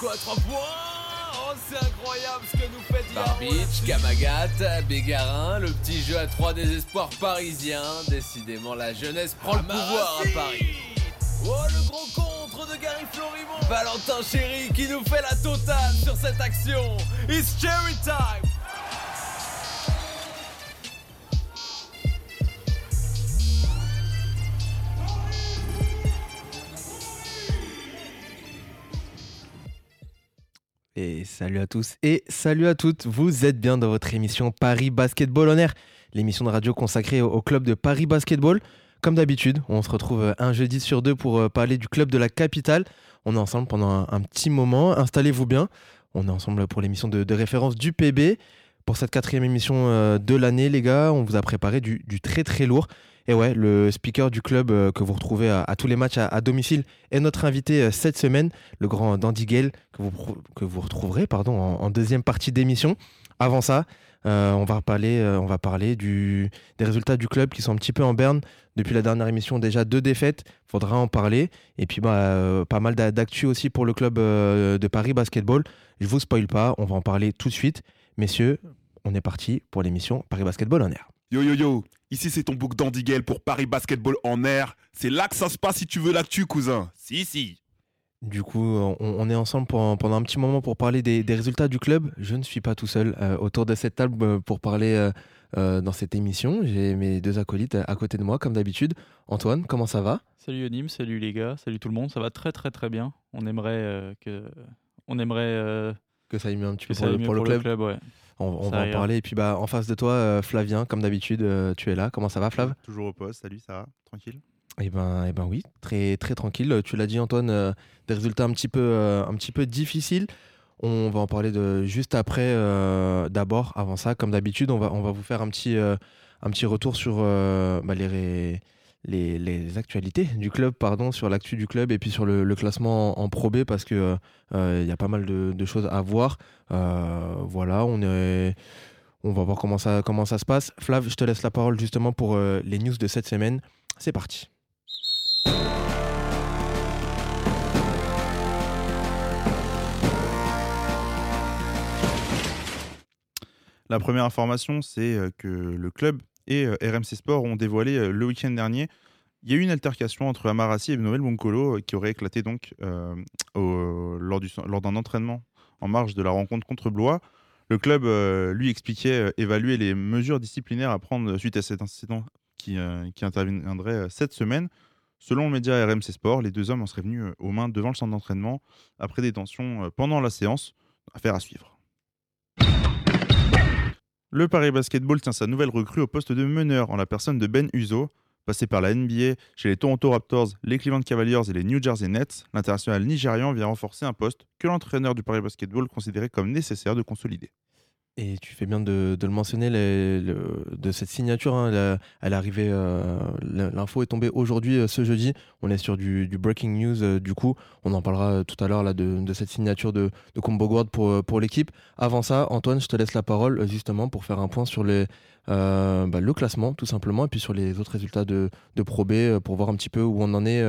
quoi 3 points Oh, c'est incroyable ce que nous fait Barbitch, Kamagat, Bégarin, le petit jeu à trois désespoirs parisiens. Décidément, la jeunesse prend le pouvoir à Paris. Oh, le gros contre de Gary Florimont Valentin Chéri qui nous fait la totale sur cette action. It's cherry time salut à tous et salut à toutes, vous êtes bien dans votre émission Paris Basketball en air, l'émission de radio consacrée au, club de Paris Basketball. Comme d'habitude, on se retrouve euh, un jeudi sur deux pour euh, parler du club de la capitale. On est ensemble pendant un, petit moment, installez-vous bien. On est ensemble pour l'émission de, référence du PB. Pour cette quatrième émission euh, de l'année, les gars, on vous a préparé du très très lourd. Et ouais, le speaker du club euh, que vous retrouvez à, tous les matchs à, domicile est notre invité euh, cette semaine, le grand Dandy Gale, que vous, que vous retrouverez pardon, en, deuxième partie d'émission. Avant ça, euh, on va parler, on va parler du, des résultats du club qui sont un petit peu en berne. Depuis la dernière émission, déjà deux défaites, faudra en parler. Et puis bah, pas mal d'a- d'actu aussi pour le club de Paris Basketball. Je vous spoil pas, on va en parler tout de suite. Messieurs, on est parti pour l'émission Paris Basketball en air. Yo yo yo, ici c'est ton book d'Andy Gale pour Paris Basketball en air. C'est là que ça se passe si tu veux l'actu, cousin. Si, si. Du coup, on, on est ensemble pendant un petit moment pour parler des, des résultats du club. Je ne suis pas tout seul euh, autour de cette table euh, pour parler euh, euh, dans cette émission. J'ai mes deux acolytes à côté de moi, comme d'habitude. Antoine, comment ça va? Salut Onim, salut les gars, salut tout le monde, ça va très très très bien. On aimerait euh, que on aimerait euh, Que ça aille mieux un petit peu pour, le, club. ouais. On, va en parler. Et puis bah, en face de toi, euh, Flavien, comme d'habitude, euh, tu es là. Comment ça va, Flav? Toujours au poste, salut, ça va? Tranquille? Eh ben, eh ben oui, très très tranquille. Tu l'as dit, Antoine, euh, des résultats un petit peu, euh, un petit peu difficiles. On va en parler de juste après. euh, D'abord, avant ça, comme d'habitude, on va, on va vous faire un petit, euh, un petit retour sur euh, bah, les, ré- les, actualités du club, pardon, sur l'actu du club et puis sur le, classement en, en Pro B parce que euh, il y a pas mal de, choses à voir. Euh, voilà, on est. On va voir comment ça, comment ça se passe. Flav, je te laisse la parole justement pour euh, les news de cette semaine. C'est parti. La première information, c'est que le club et euh, RMC Sport ont dévoilé euh, le week-end dernier. Il y a eu une altercation entre Amarassi et Noël Boncolo euh, qui aurait éclaté donc lors du- lors d'un entraînement en marge de la rencontre contre Blois. Le club lui expliquait évaluer les mesures disciplinaires à prendre suite à cet incident qui, interviendrait cette semaine. Selon le média RMC Sport, les deux hommes en seraient venus aux mains devant le centre d'entraînement après des tensions pendant la séance. Affaire à suivre. Le Paris Basketball tient sa nouvelle recrue au poste de meneur en la personne de Ben Uzo. Passé par la NBA chez les Toronto Raptors, les Cleveland Cavaliers et les New Jersey Nets, l'international nigérian vient renforcer un poste que l'entraîneur du Paris Basketball considérait comme nécessaire de consolider. Et tu fais bien de, le mentionner, de cette signature. hein, euh, l'info est tombée aujourd'hui, euh, ce jeudi. On est sur du, breaking news, euh, du coup. On en parlera tout à l'heure là, de, cette signature de, de Combo Guard pour, l'équipe. Avant ça, Antoine, je te laisse la parole justement pour faire un point sur bah, le classement, tout simplement, et puis sur les autres résultats de, de Pro B, pour voir un petit peu où on en est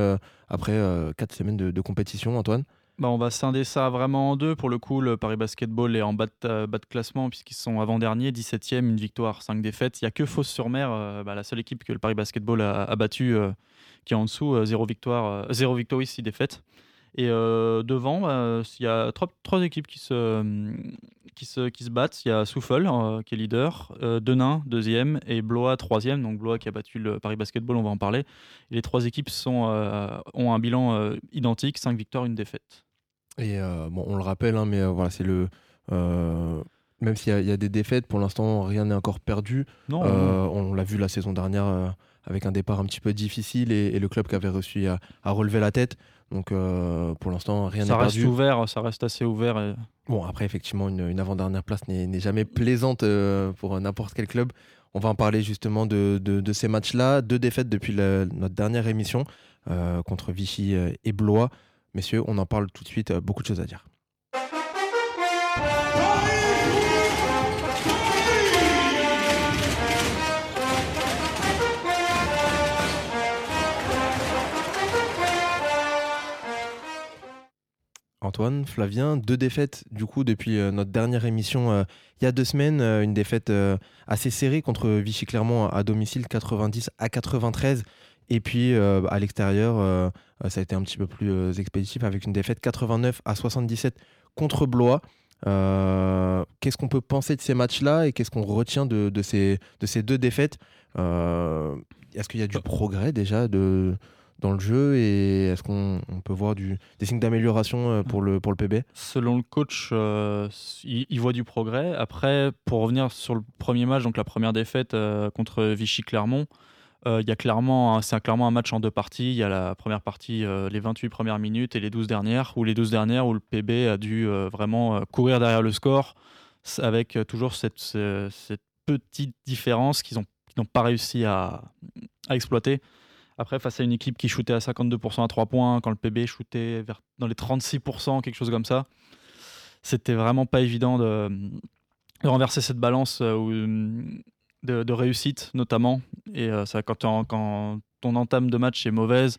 après quatre semaines de compétition, Antoine. Bah, on va scinder ça vraiment en deux. Pour le coup, le Paris Basketball est en bas de, euh, classement puisqu'ils sont avant-dernier, 17e, une victoire, 5 défaites. Il n'y a que Fosse-sur-Mer, euh, bah, la seule équipe que le Paris Basketball a, a battue, euh, qui est en dessous, euh, zéro victoire, euh, zéro victoire, 6 défaites. Et devant, bah, il y a trois, équipes qui se, qui, se, battent. Il y a Souffle, qui est leader, Denain, deuxième, et Blois, troisième. Donc Blois qui a battu le Paris Basketball, on va en parler. Les trois équipes ont un bilan identique, 5 victoires, une défaite. Et euh, bon, on le rappelle, hein, mais euh, voilà, c'est le. euh, même s'il y, a- il y a des défaites, pour l'instant, rien n'est encore perdu. Non, Euh, on l'a vu la saison dernière euh, avec un départ un petit peu difficile et, et le club qui avait reçu à, à relever la tête. Donc euh, pour l'instant, rien n'est ça reste perdu. ouvert, ça reste assez ouvert. et- Bon, après, effectivement, une, une avant-dernière place n'est jamais plaisante pour n'importe quel club. On va en parler justement de, de- de ces matchs-là. Deux défaites depuis la- notre dernière émission contre Vichy et Blois. Messieurs, on en parle tout de suite. euh, beaucoup de choses à dire. Antoine Flavien. Deux défaites du coup depuis euh, notre dernière émission euh, il y a deux semaines. Une défaite assez serrée contre Vichy Clermont à domicile 90 à 93. Et puis euh, à l'extérieur, euh, euh, ça a été un petit peu plus expéditif avec une défaite 89 à 77 contre Blois. Euh, qu'est-ce qu'on peut penser de ces matchs-là et qu'est-ce qu'on retient de, de ces, de ces deux défaites? Est-ce qu'il y a du progrès déjà de, dans le jeu et est-ce qu'on on peut voir du, des signes d'amélioration pour le, pour le PB Selon le coach, euh, il, il voit du progrès. Après, pour revenir sur le premier match, donc la première défaite euh, contre Vichy Clermont, il y a clairement, c'est clairement un match en deux parties. Il y a la première partie, euh, les 28 premières minutes et les 12 dernières, ou les 12 dernières où le PB a dû euh, vraiment euh, courir derrière le score avec euh, toujours cette, ce- cette petite différence qu'ils ont- qu'ils n'ont pas réussi à, exploiter. Après, face à une équipe qui shootait à 52% à 3 points, quand le PB shootait dans les 36%, quelque chose comme ça, c'était vraiment pas évident de, renverser cette balance euh, où, de, de réussite, notamment. Et euh, ça, quand, quand ton entame de match est mauvaise,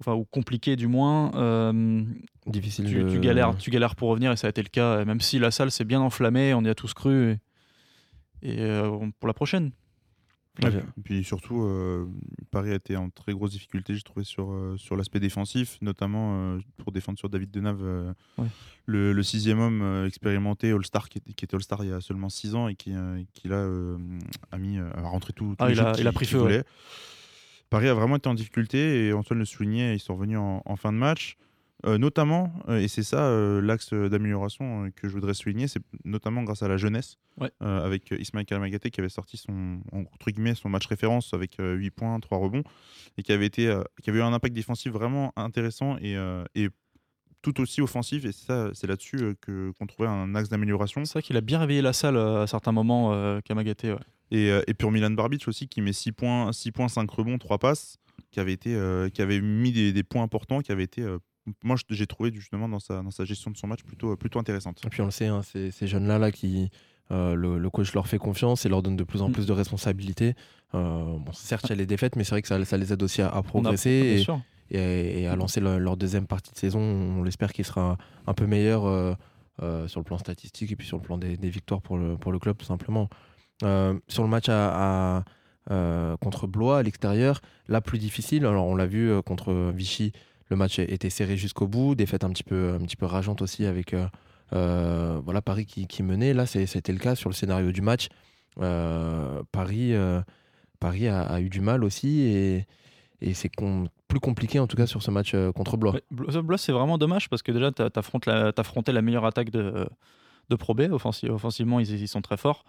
enfin, ou compliquée du moins, euh, Difficile tu, de... tu galères, tu galères pour revenir et ça a été le cas. Même si la salle s'est bien enflammée, on y a tous cru. Et, et, euh, pour la prochaine. Ouais, Et puis surtout, euh, Paris a été en très grosse difficulté, j'ai trouvé, sur, euh, sur l'aspect défensif, notamment euh, pour défendre sur David Denave, euh, Ouais. le, le sixième homme euh, expérimenté, All-Star, qui, était- qui était All-Star il y a seulement six ans et qui, euh, qui là, euh, a, mis, a rentré tout, tous Ah, les il a- qu'il- il a pris feu, ouais. Paris a vraiment été en difficulté et Antoine le soulignait, ils sont revenus en, en fin de match. Euh, notamment, euh, et c'est ça euh, l'axe d'amélioration que je voudrais souligner, c'est notamment grâce à la jeunesse, Ouais. avec Ismaël Kalamagaté qui avait sorti son, entre guillemets, son match référence avec euh, 8 points, 3 rebonds, et qui avait, été, qui avait eu un impact défensif vraiment intéressant et, et tout aussi offensif. Et ça, c'est là-dessus que, qu'on trouvait un axe d'amélioration. C'est vrai qu'il a bien réveillé la salle à certains moments, ouais. Et, et pour Milan Barbic aussi, qui met 6 points, 6 points 5 rebonds, 3 passes, qui avait, été, qui avait mis des, des points importants, qui avait été, moi j'ai trouvé justement dans sa, dans sa gestion de son match plutôt, plutôt intéressante. Et puis on le sait, hein, ces, ces jeunes-là, là, qui, euh, le, le coach leur fait confiance et leur donne de plus en Mm. plus de responsabilités. Euh, bon, certes, il y a les défaites, mais c'est vrai que ça, ça les aide aussi à, à On a- progresser et, sûr. et- et à lancer leur, leur deuxième partie de saison. On l'espère qu'il sera un peu meilleur euh, euh, sur le plan statistique et puis sur le plan des, des victoires pour le, pour le club, tout simplement. Euh, sur le match à, à, euh, contre Blois à l'extérieur, là plus difficile. Alors on l'a vu euh, contre Vichy, le match était serré jusqu'au bout, défaite un petit peu, un petit peu rageante aussi avec euh, euh, voilà Paris qui, menait. Là c'était le cas sur le scénario du match. Euh, Paris, Paris a, eu du mal aussi et, c'est plus compliqué en tout cas sur ce match contre Blois. Blo- Blois, c'est vraiment dommage parce que déjà, tu as affronté la meilleure attaque de, de Pro B. Offensi- offensivement, ils, sont très forts.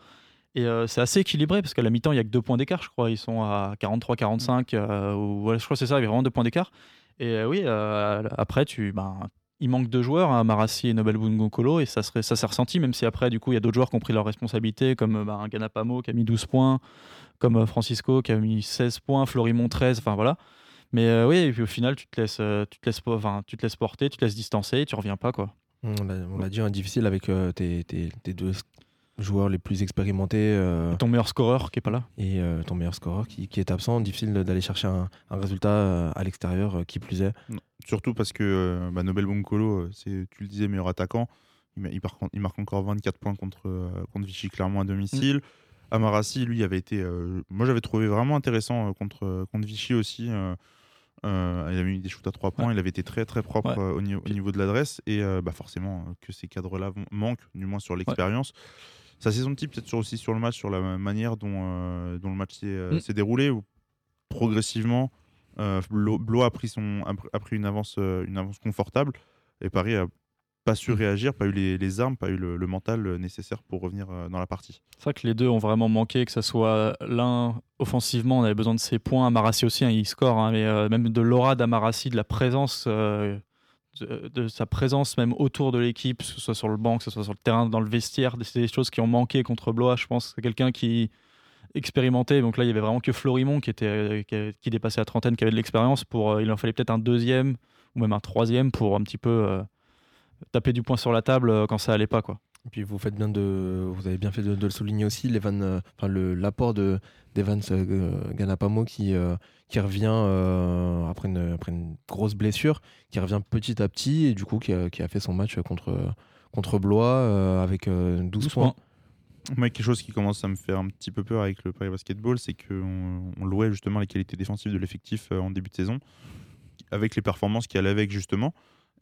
Et c'est assez équilibré parce qu'à la mi-temps, il n'y a que deux points d'écart, je crois. Ils sont à 43-45. euh, ou, je crois que c'est ça, il y a vraiment deux points d'écart. Et euh, oui, euh, après, tu, ben, il manque deux joueurs, hein, Marassi et Nobel Bungokolo, et ça, ça s'est ressenti, même si après, du coup, il y a d'autres joueurs qui ont pris leurs responsabilités, comme euh, ben, Ganapamo qui a mis 12 points, comme Francisco qui a mis 16 points, Florimont 13, enfin voilà. Mais oui, et puis au final, tu te laisses, tu te laisses, enfin, tu te laisses porter, tu te laisses distancer, et tu reviens pas quoi. On l'a on l'a dit, hein, difficile avec tes- tes deux joueurs les plus expérimentés euh, Ton meilleur scoreur qui est pas là? et euh, ton meilleur scoreur qui, qui est absent. Difficile d'aller chercher un, un résultat euh, à l'extérieur euh, qui plus est. Surtout parce que euh, bah, Nobel Bonkolo, c'est, tu le disais, meilleur attaquant. Il, ma- il marque, il marque encore 24 points contre, euh, contre Vichy Clermont à domicile. Amarassi, lui, avait été. euh, moi, j'avais trouvé vraiment intéressant euh, contre, contre Vichy aussi. euh, euh, il avait mis des shoots à 3 points. Il avait été très très propre Ouais. euh, au, ni- au niveau de l'adresse. Et euh, bah, forcément, que ces cadres-là manquent, du moins sur l'expérience. Saison de type, peut-être sur- aussi sur le match, sur la manière dont, euh, dont le match s'est, euh, Mm. s'est déroulé, où progressivement, euh, Blo- Blois a pris, son, a pr- a pris une, avance, euh, une avance confortable et Paris a pas su réagir, pas eu les, les armes, pas eu le, le mental euh, nécessaire pour revenir euh, dans la partie. C'est vrai que les deux ont vraiment manqué, que ce soit l'un offensivement, on avait besoin de ses points. Amarassi aussi, hein, il score, hein, mais euh, même de l'aura d'Amarassi, de la présence, euh, de, sa présence même autour de l'équipe, que ce soit sur le banc, que ce soit sur le terrain, dans le vestiaire, c'est des choses qui ont manqué contre Blois. Je pense c'est quelqu'un qui expérimenté. Donc là, il y avait vraiment que Florimont qui, était, qui, qui dépassait la trentaine, qui avait de l'expérience. Pour, euh, il en fallait peut-être un deuxième ou même un troisième pour un petit peu euh, taper du poing sur la table euh, quand ça allait pas. Quoi. Et puis vous faites bien de, vous avez bien fait de, de le souligner aussi, euh, enfin le l'apport de d'Evans euh, Ganapamo qui euh, qui revient euh, après une après une grosse blessure, qui revient petit à petit et du coup qui a, qui a fait son match contre contre Blois euh, avec euh, 12, 12 points. points. Moi, quelque chose qui commence à me faire un petit peu peur avec le Paris Basketball, c'est qu'on on louait justement les qualités défensives de l'effectif en début de saison, avec les performances qui allaient avec justement.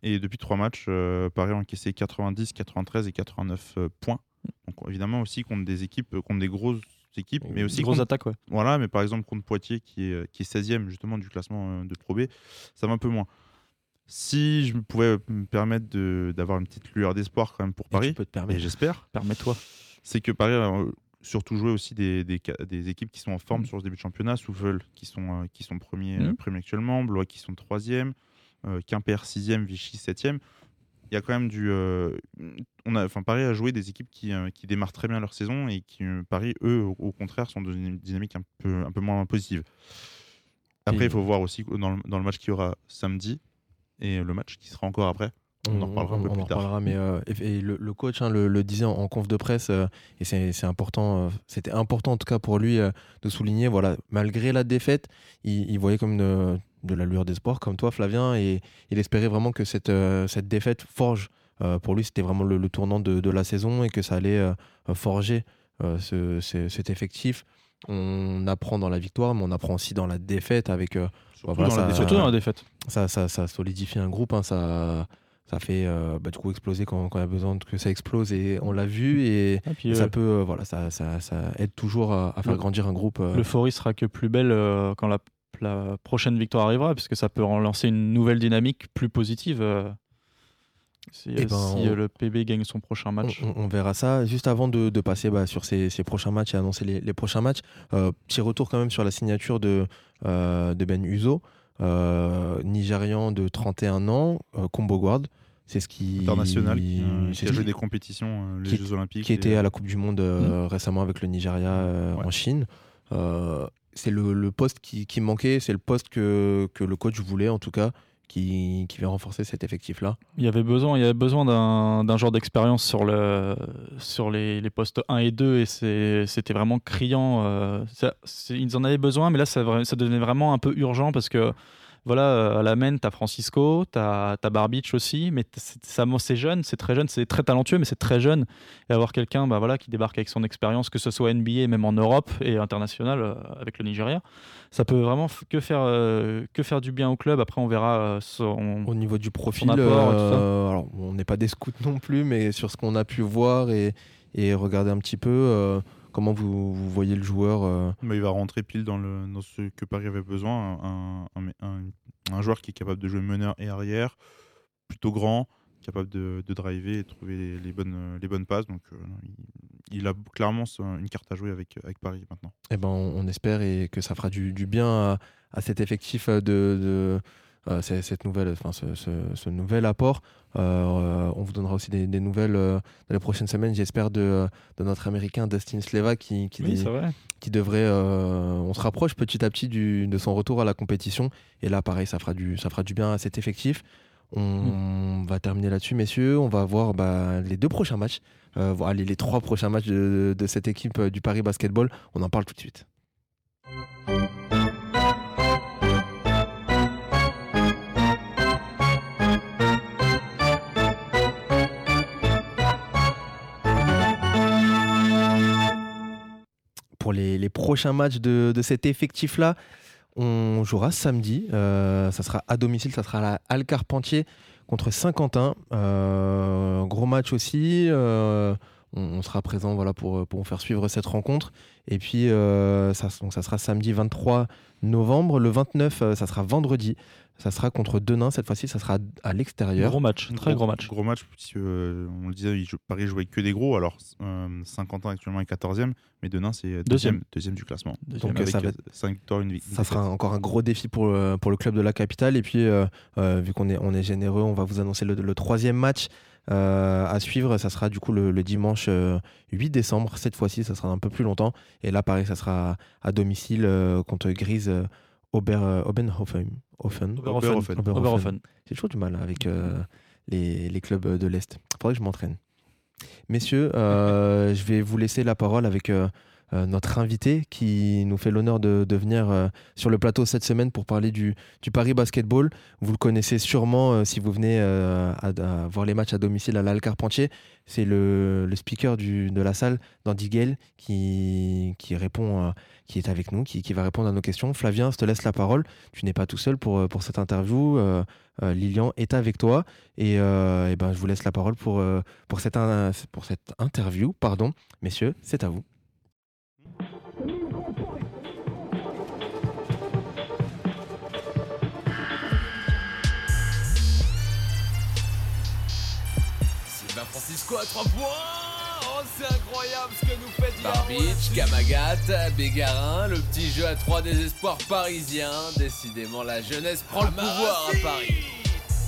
Et depuis trois matchs, euh, Paris a encaissé 90, 93 et 89 euh, points. Donc évidemment aussi contre des équipes, euh, contre des grosses équipes, mais aussi grosse contre, attaque, ouais. voilà, mais par exemple contre Poitiers qui est, qui est 16e justement du classement de Pro B, ça va un peu moins. Si je pouvais me permettre de- d'avoir une petite lueur d'espoir quand même pour Et Paris, tu peux te et permettre. j'espère, Permets-toi. c'est que Paris a surtout joué aussi des, des, équipes qui sont en forme Mm. sur ce début de championnat, Souffle qui sont, qui sont premiers, Mm. premiers actuellement, Blois qui sont troisième, Quimper sixième, Vichy septième. Il y a quand même du... euh, on a, enfin, Paris a joué des équipes qui, euh, qui démarrent très bien leur saison et qui, euh, Paris, eux, au, contraire, sont dans une dynamique un peu, un peu moins positive. Après, il faut voir aussi dans le, dans le match qu'il y aura samedi et le match qui sera encore après. On en reparlera un peu on plus en tard. reparlera, mais euh, et, et le, le coach hein, le, le disait en, en conf de presse, euh, et c'est important, euh, c'était important en tout cas pour lui euh, de souligner, voilà, malgré la défaite, il, il voyait comme une- de la lueur d'espoir, comme toi Flavien, et il espérait vraiment que cette, euh, cette défaite forge. euh, pour lui, c'était vraiment le, le tournant de, de la saison et que ça allait euh, forger ce- ce- cet effectif. On apprend dans la victoire, mais on apprend aussi dans la défaite avec euh, Surtout voilà, dans ça- la. Surtout dans la défaite. ça, ça, ça solidifie un groupe, hein, ça, ça fait euh, bah, du coup exploser quand, quand il y a besoin que ça explose et on l'a vu et, Et puis, et euh, ça peut voilà ça, ça, aide toujours à, à faire grandir un groupe. L'euphorie sera que plus belle quand la, la prochaine victoire arrivera, puisque ça peut relancer une nouvelle dynamique plus positive. euh, si Eh ben, si, on- euh, le PB gagne son prochain match. On, verra ça. Juste avant de, de passer bah, sur ces, ces prochains matchs et annoncer les, les prochains matchs, euh, petit retour quand même sur la signature de, euh, de Ben Uzo, euh, Nigérian de 31 ans, euh, combo guard. C'est ce qui. international qui, euh, a joué des compétitions, euh, les qui- Jeux Olympiques. qui et- était à la Coupe du Monde euh, récemment avec le Nigeria euh, Ouais. en Chine. C'est le, poste qui, manquait, c'est le poste que, que le coach voulait en tout cas, qui, qui va renforcer cet effectif-là. Il y avait besoin, il y avait besoin d'un genre d'expérience sur, le, sur les, les postes 1 et 2 et c'était vraiment criant. euh, ils en avaient besoin, mais là ça, ça devenait vraiment un peu urgent parce que voilà, euh, à la main, tu as Francisco, tu as, Barbich aussi, mais c'est ça- c'est jeune, c'est très jeune, c'est très talentueux, mais c'est très jeune. Et avoir quelqu'un bah, voilà, qui débarque avec son expérience, que ce soit NBA, même en Europe et international euh, avec le Nigeria, ça peut vraiment que faire, euh, que faire du bien au club. Après, on verra son, Au niveau du profil, apport alors, on n'est pas des scouts non plus, mais sur ce qu'on a pu voir et, et regarder un petit peu, comment vous, vous voyez le joueur euh, il va rentrer pile dans, le, dans ce que Paris avait besoin. Un, un- un- un joueur qui est capable de jouer meneur et arrière, plutôt grand, capable de, de driver et trouver les, les bonnes, les bonnes passes. Donc euh, il, il a clairement une carte à jouer avec, avec Paris maintenant. eh ben, on, on espère et que ça fera du, du bien à, à cet effectif de, de euh, cette nouvelle, enfin, ce, ce- ce nouvel apport. Euh, on vous donnera aussi des, des nouvelles euh, dans les prochaines semaines, j'espère, de, de notre américain Dustin Sleva qui, qui, Oui, qui devrait. euh, on se rapproche petit à petit du- de son retour à la compétition. Et là, pareil, ça fera du, ça fera du bien à cet effectif. On va terminer là-dessus, messieurs. On va voir bah, les deux prochains matchs. Euh, voir les, les trois prochains matchs de, de cette équipe euh, du Paris Basketball. On en parle tout de suite. Pour les, prochains matchs de, cet effectif-là, on jouera samedi. Euh, ça sera à domicile, ça sera à la Al Carpentier contre Saint-Quentin. Euh, gros match aussi. Euh, on, on sera présent voilà, pour, pour vous faire suivre cette rencontre. Et puis, euh, ça, donc ça sera samedi 23 novembre. Le 29, euh, ça sera vendredi. Ça sera contre Denain. Cette fois-ci, ça sera à l'extérieur. Gros match, très gros match. Gros match, puisque euh, on le disait, Paris jouait que des gros. Alors euh, Saint-Quentin actuellement est 14e, mais Denain c'est deuxième, deuxième du classement. Deuxième. Donc, euh, Avec ça va être- 5 victoires, une, vi- une Ça sera encore un gros défi pour, le- pour le club de la capitale. Et puis, euh, euh, vu qu'on est, on est généreux, on va vous annoncer le, le troisième match euh, à suivre. Ça sera du coup le, le dimanche euh, 8 décembre. Cette fois-ci, ça sera un peu plus longtemps. Et là, pareil, ça sera à domicile euh, contre Grise euh, Ober, euh, Obenhofen. Hofen. Oberhofen. Oberhofen. Oberhofen. Oberhofen. J'ai toujours du mal avec euh, les, les clubs de l'Est. Faudrait que je m'entraîne. Messieurs, euh, je vais vous laisser la parole avec euh, notre invité qui nous fait l'honneur de, venir euh, sur le plateau cette semaine pour parler du, Paris Basketball. Vous le connaissez sûrement euh, si vous venez à, voir les matchs à domicile à l'Al Carpentier. C'est le, speaker de la salle, Dandy Gale, qui, répond, qui est avec nous, qui, va répondre à nos questions. Flavien, je te laisse la parole. Tu n'es pas tout seul pour, cette interview. Lilian est avec toi. Et, ben, je vous laisse la parole pour, cette, pour cette interview. Pardon. Messieurs, c'est à vous. Francisco à 3 points. Oh, c'est incroyable ce que nous fait Barbic, Kamagat, Bégarin, le petit jeu à trois désespoirs parisiens. Décidément, la jeunesse prend le pouvoir à Paris.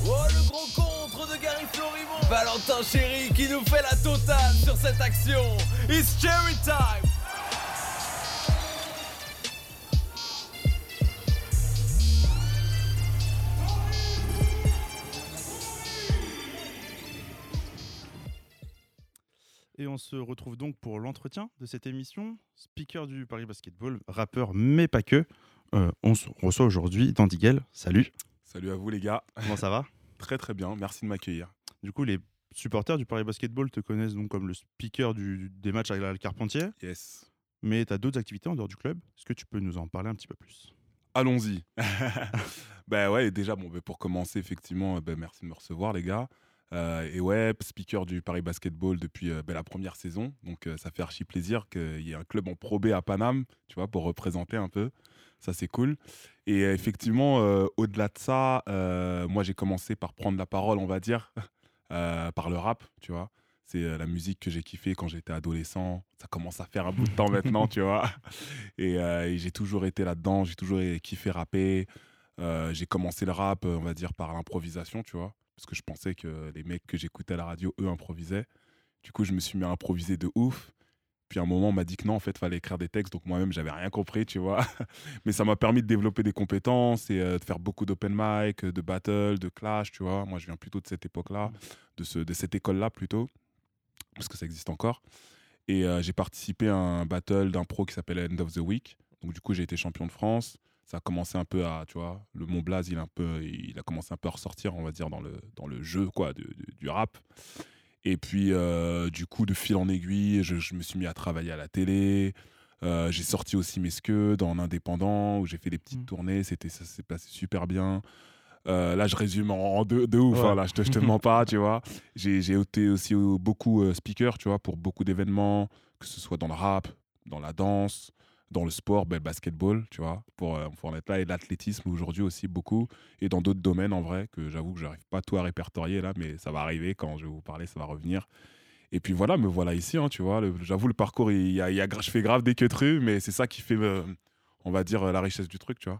Oh, le gros contre de Gary Florimont Valentin Chéri qui nous fait la totale sur cette action. It's cherry time Et on se retrouve donc pour l'entretien de cette émission. Speaker du Paris Basketball, rappeur, mais pas que. Euh, on se reçoit aujourd'hui Dandy Gale. Salut, Salut à vous les gars. comment ça va Très très bien, merci de m'accueillir. Du coup, les supporters du Paris Basketball te connaissent donc comme le speaker du- des matchs à la Carpentier, Yes. mais tu as d'autres activités en dehors du club. Est-ce que tu peux nous en parler un petit peu plus? Allons-y. ben ouais, déjà, bon, ben pour commencer, effectivement, ben merci de me recevoir, les gars. Euh, et ouais, speaker du Paris Basketball depuis euh, ben, la première saison. Donc, euh, ça fait archi plaisir qu'il y ait un club en Pro à Paname, tu vois, pour représenter un peu. Ça, c'est cool. Et effectivement, au-delà de ça, moi, j'ai commencé par prendre la parole, on va dire, par le rap, tu vois. C'est la musique que j'ai kiffé quand j'étais adolescent. Ça commence à faire un bout de temps maintenant, tu vois. Et, j'ai toujours été là-dedans, j'ai toujours kiffé rapper. J'ai commencé le rap, on va dire, par l'improvisation, tu vois. Parce que je pensais que les mecs que j'écoutais à la radio, eux, improvisaient. Du coup, je me suis mis à improviser de ouf. Puis à un moment, on m'a dit que non, en fait, fallait écrire des textes. Donc moi-même, j'avais rien compris, tu vois. Mais ça m'a permis de développer des compétences et euh, de faire beaucoup d'open mic, de battle, de clash, tu vois. Moi, je viens plutôt de cette époque-là, de, ce, de cette école-là plutôt, parce que ça existe encore. Et euh, j'ai participé à un battle d'un pro qui s'appelle End of the Week. Donc du coup, j'ai été champion de France. Ça a commencé un peu à, tu vois, le Mont Blaze, il, a un peu, il a commencé un peu à ressortir, on va dire, dans le, dans le jeu, quoi, de- de- du rap. Et puis, euh, du coup, de fil en aiguille, je, je me suis mis à travailler à la télé. Euh, j'ai sorti aussi mes scuds en indépendant, où j'ai fait des petites Mm. tournées. C'était, ça s'est passé super bien. Euh, là, je résume en, deux, de ouf. Ouais. hein, là, je te, je te mens pas, tu vois. J'ai, j'ai été aussi beaucoup speaker, tu vois, pour beaucoup d'événements, que ce soit dans le rap, dans la danse, dans le sport, ben, le basketball, tu vois, pour, euh, pour en être là, et l'athlétisme aujourd'hui aussi beaucoup, et dans d'autres domaines en vrai, que j'avoue que j'arrive pas tout à répertorier là, mais ça va arriver quand je vais vous parler, ça va revenir. Et puis voilà, me voilà ici, hein, tu vois. J'avoue, le parcours, il y a, il y a gra- je fais grave des queues mais c'est ça qui fait, euh, on va dire, la richesse du truc, tu vois.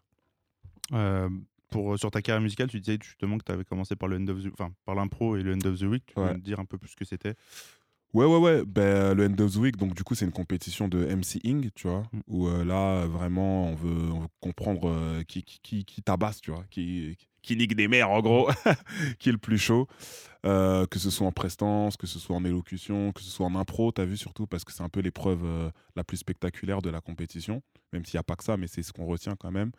Euh, pour, Sur ta carrière musicale, tu disais justement que tu avais commencé par le end of the, enfin, par l'impro et le end of the week. Tu peux Ouais. nous dire un peu plus ce que c'était? Ouais, ouais, ouais. Ben, le End of the Week, donc du coup, c'est une compétition de MCing, tu vois, Mm. où euh, là, vraiment, on veut, on veut comprendre euh, qui, qui, qui, qui tabasse, tu vois, qui, qui nique des mères, en gros, qui est le plus chaud. Euh, que ce soit en prestance, que ce soit en élocution, que ce soit en impro, t'as vu surtout, parce que c'est un peu l'épreuve euh, la plus spectaculaire de la compétition, même s'il n'y a pas que ça, mais c'est ce qu'on retient quand même,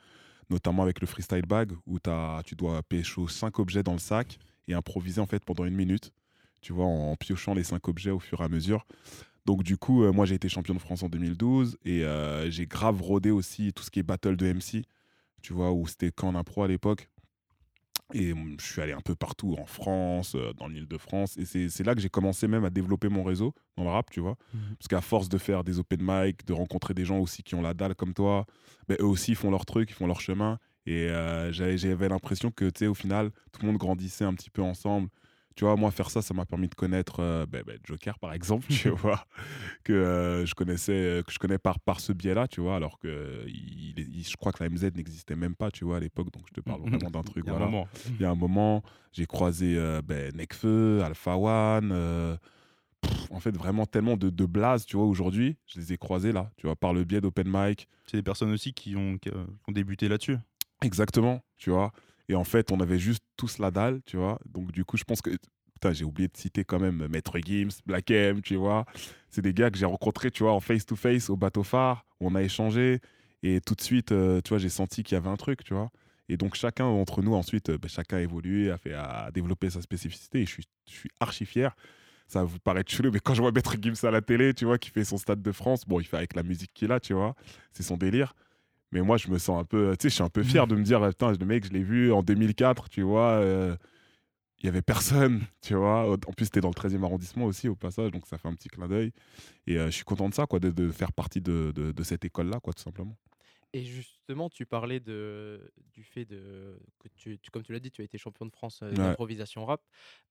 notamment avec le freestyle bag, où t'as- tu dois pécho cinq objets dans le sac et improviser en fait pendant une minute tu vois, en piochant les cinq objets au fur et à mesure. Donc du coup, euh, moi j'ai été champion de France en 2012 et euh, j'ai grave rodé aussi tout ce qui est battle de MC, tu vois, où c'était qu'en impro à l'époque. Et hum, je suis allé un peu partout en France, euh, dans l'île de France. Et c'est là que j'ai commencé même à développer mon réseau dans le rap, tu vois. Mhm. Parce qu'à force de faire des open mic, de rencontrer des gens aussi qui ont la dalle comme toi, ben, eux aussi font leur truc, ils font leur chemin. Et euh, j'avais j'avais l'impression que, tu sais, au final, tout le monde grandissait un petit peu ensemble. Tu vois, moi, faire ça, ça m'a permis de connaître euh, ben, ben, Joker, par exemple, tu vois, que euh, je connaissais, que je connais par, par ce biais-là, tu vois, alors que il, il- je crois que la MZ n'existait même pas, tu vois, à l'époque, donc je te parle vraiment d'un truc, Il y a un moment. Il y a un moment, j'ai croisé euh, ben, Nekfeu, Alpha One, euh, pff, en fait, vraiment tellement de, de blazes, tu vois, aujourd'hui, je les ai croisés là, tu vois, par le biais d'open mic, C'est des personnes aussi qui ont, euh, qui ont débuté là-dessus. Exactement, tu vois? Et en fait, on avait juste tous la dalle, tu vois. Donc, du coup, je pense que putain, j'ai oublié de citer quand même Maître Gims, Black M, tu vois. C'est des gars que j'ai rencontrés, tu vois, en face-to-face au bateau phare. On a échangé. Et tout de suite, euh, tu vois, j'ai senti qu'il y avait un truc, tu vois. Et donc, chacun d'entre nous, ensuite, euh, bah, chacun a évolué, a, fait, a développé sa spécificité. Et je suis, je suis archi fier. Ça va vous paraître chelou, mais quand je vois Maître Gims à la télé, tu vois, qui fait son stade de France, bon, il fait avec la musique qu'il a, tu vois, c'est son délire. Mais moi, je me sens un peu, tu sais, je suis un peu fier de me dire, putain, le mec, je l'ai vu en 2004, tu vois, euh, il y avait personne, tu vois. En plus, c'était dans le 13e arrondissement aussi, au passage, donc ça fait un petit clin d'œil. Et euh, je suis content de ça, quoi, de, de faire partie de, de, de cette école-là, quoi, tout simplement. Et justement, tu parlais de, du fait de, que tu, tu- comme tu l'as dit, tu as été champion de France euh, Ouais. d'improvisation rap.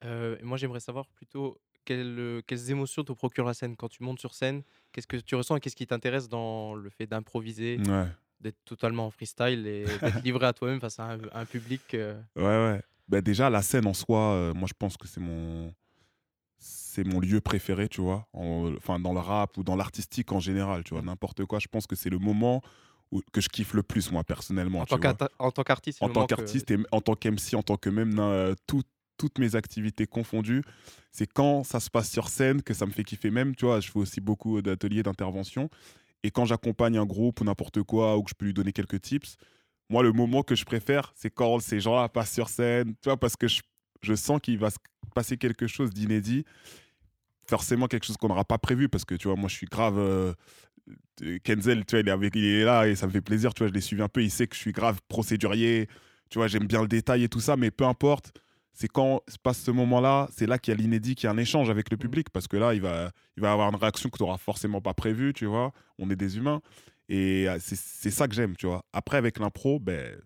Euh, et moi, j'aimerais savoir plutôt quelles, euh, quelles émotions te procure la scène quand tu montes sur scène. Qu'est-ce que tu ressens et qu'est-ce qui t'intéresse dans le fait d'improviser, Ouais. D'être totalement en freestyle et d'être livré à toi-même face à un, un public euh, Ouais, ouais. Bah, déjà, la scène en soi, euh, moi, je pense que c'est mon, c'est mon lieu préféré, tu vois. En- Enfin, dans le rap ou dans l'artistique en général, tu vois. N'importe quoi, je pense que c'est le moment où, que je kiffe le plus, moi, personnellement. en tu tant vois. qu'arta- en tant qu'artiste En tant que- qu'artiste et en tant qu'MC, en tant que même euh, tout- toutes mes activités confondues, c'est quand ça se passe sur scène que ça me fait kiffer même. Tu vois, je fais aussi beaucoup d'ateliers d'intervention. Et quand j'accompagne un groupe ou n'importe quoi, ou que je peux lui donner quelques tips, moi, le moment que je préfère, c'est quand ces gens-là passent sur scène, tu vois, parce que je, je sens qu'il va se passer quelque chose d'inédit. Forcément, quelque chose qu'on n'aura pas prévu, parce que, tu vois, moi, je suis grave. euh, Kenzel, tu vois, il est, avec- il est là et ça me fait plaisir, tu vois, je l'ai suivi un peu, il sait que je suis grave procédurier, tu vois, j'aime bien le détail et tout ça, mais peu importe, c'est quand se passe ce moment-là, c'est là qu'il y a l'inédit, qu'il y a un échange avec le public, parce que là, il va, il va avoir une réaction que tu n'auras forcément pas prévue, tu vois, on est des humains, et euh, c'est ça que j'aime, tu vois. Après, avec l'impro, ben,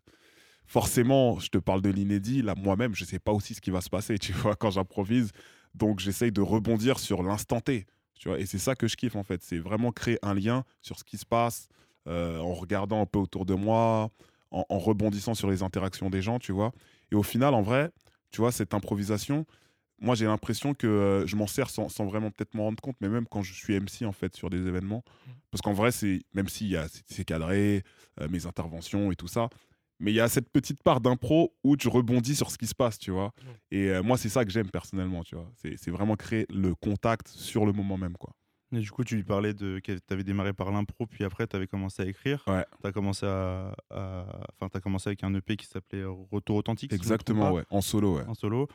forcément, je te parle de l'inédit, là, moi-même, je sais pas aussi ce qui va se passer, tu vois, quand j'improvise, donc j'essaye de rebondir sur l'instant T, tu vois, et c'est ça que je kiffe, en fait, c'est vraiment créer un lien sur ce qui se passe, euh, en regardant un peu autour de moi, en, en rebondissant sur les interactions des gens, tu vois. Et au final, en vrai, tu vois, cette improvisation, moi, j'ai l'impression que euh, je m'en sers sans, sans vraiment peut-être m'en rendre compte, mais même quand je suis MC, en fait, sur des événements. Parce qu'en vrai, c'est même s'il y a c'est- cadré, euh, mes interventions et tout ça, mais il y a cette petite part d'impro où tu rebondis sur ce qui se passe, tu vois. Et euh, moi, c'est ça que j'aime personnellement, tu vois. C'est vraiment créer le contact sur le moment même, quoi. Et du coup, tu lui parlais de que tu avais démarré par l'impro, puis après, tu avais commencé à écrire. Ouais. Tu as commencé à, enfin, commencé avec un EP qui s'appelait Retour authentique. Exactement, ouais. En solo, ouais. En solo.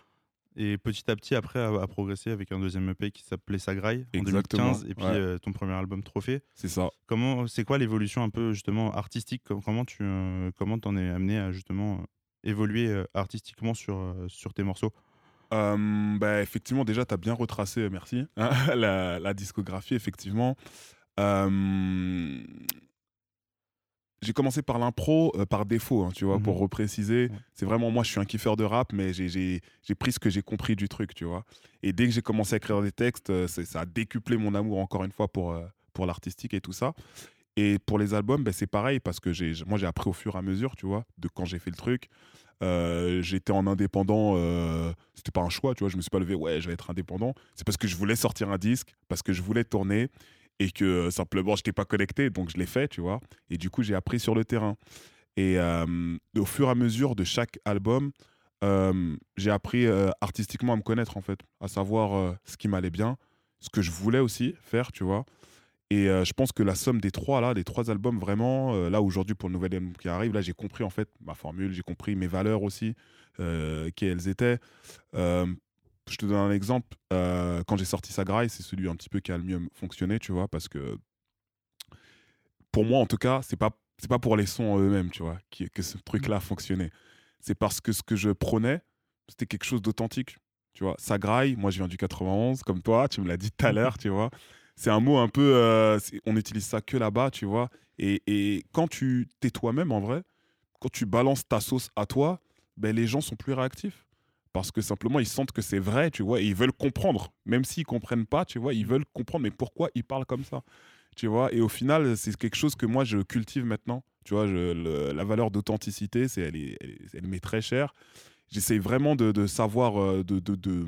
Et petit à petit, après, à, à progresser avec un deuxième EP qui s'appelait Sagraille en Exactement, 2015, et puis ouais. euh, ton premier album Trophée. C'est ça. Comment, c'est quoi l'évolution un peu justement artistique? Com- Comment tu, euh, comment t'en es amené à justement euh, évoluer euh, artistiquement sur, euh, sur tes morceaux? Euh, bah, effectivement, déjà, tu as bien retracé, euh, merci, hein, la, la discographie, effectivement. Euh, j'ai commencé par l'impro euh, par défaut, hein, tu vois, pour Mhm. repréciser. Ouais. C'est vraiment, moi, je suis un kiffeur de rap, mais j'ai- pris ce que j'ai compris du truc, tu vois. Et dès que j'ai commencé à écrire des textes, euh, ça a décuplé mon amour, encore une fois, pour, euh, pour l'artistique et tout ça. Et pour les albums, ben, c'est pareil, parce que moi, j'ai appris au fur et à mesure, tu vois, de quand j'ai fait le truc. Euh, J'étais en indépendant, euh, c'était pas un choix, tu vois, je me suis pas levé, ouais, je vais être indépendant. C'est parce que je voulais sortir un disque, parce que je voulais tourner et que euh, simplement, je n'étais pas connecté, donc je l'ai fait, tu vois. Et du coup, j'ai appris sur le terrain. Et euh, au fur et à mesure de chaque album, j'ai appris artistiquement à me connaître, en fait, à savoir ce qui m'allait bien, ce que je voulais aussi faire, tu vois. Et euh, je pense que la somme des trois, là, des trois albums, vraiment, euh, là, aujourd'hui, pour le nouvel album qui arrive, là, j'ai compris, en fait, ma formule, j'ai compris mes valeurs aussi, euh, quelles étaient. Euh, je te donne un exemple. quand j'ai sorti Sagraille, c'est celui un petit peu qui a le mieux fonctionné, tu vois, parce que pour moi, en tout cas, c'est pas c'est pas pour les sons eux-mêmes, tu vois, qui, que ce truc-là a fonctionné. C'est parce que ce que je prenais, c'était quelque chose d'authentique, tu vois. Sagraille, moi, je viens du 91, comme toi, tu me l'as dit tout à l'heure, tu vois. C'est un mot un peu, euh, on utilise ça que là-bas, tu vois. Et, et quand tu t'es toi-même, en vrai, quand tu balances ta sauce à toi, ben, les gens sont plus réactifs. Parce que simplement ils sentent que c'est vrai, tu vois, et ils veulent comprendre, même s'ils comprennent pas, tu vois, ils veulent comprendre, mais pourquoi ils parlent comme ça, tu vois, et au final c'est quelque chose que moi je cultive maintenant, tu vois, la valeur d'authenticité, c'est elle, elle, est- elle m'est très chère. J'essaye vraiment de, savoir, euh, de, de-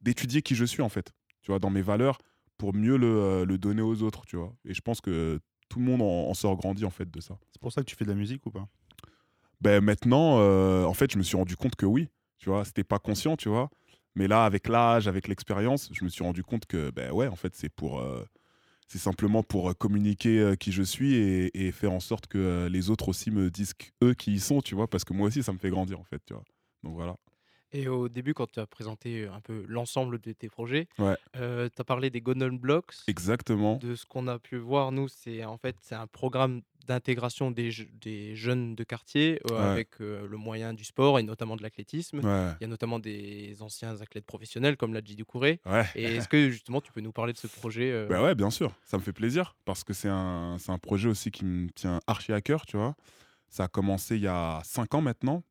d'étudier qui je suis en fait, tu vois, dans mes valeurs pour mieux le, euh, le donner aux autres, tu vois, et je pense que tout le monde en, en sort grandi en fait de ça. C'est pour ça que tu fais de la musique ou pas? Ben maintenant, euh, en fait, je me suis rendu compte que oui, tu vois, c'était pas conscient, tu vois. Mais là, avec l'âge, avec l'expérience, je me suis rendu compte que, ben ouais, en fait, c'est pour. euh, c'est simplement pour communiquer qui je suis et, et faire en sorte que les autres aussi me disent eux qui ils sont, tu vois, parce que moi aussi, ça me fait grandir, en fait, tu vois. Donc voilà. Et au début, quand tu as présenté un peu l'ensemble de tes projets, Ouais. tu as parlé des Golden Blocks. Exactement. De ce qu'on a pu voir, nous, c'est en fait c'est un programme d'intégration des, je- des jeunes de quartier euh, Ouais. avec euh, le moyen du sport et notamment de l'athlétisme. Ouais. Il y a notamment des anciens athlètes professionnels comme Ladji Doucouré. Ouais. Et est-ce que justement tu peux nous parler de ce projet euh, Bah ouais, bien sûr, ça me fait plaisir parce que c'est un, un projet aussi qui me tient archi à cœur, tu vois. Ça a commencé il y a cinq ans maintenant,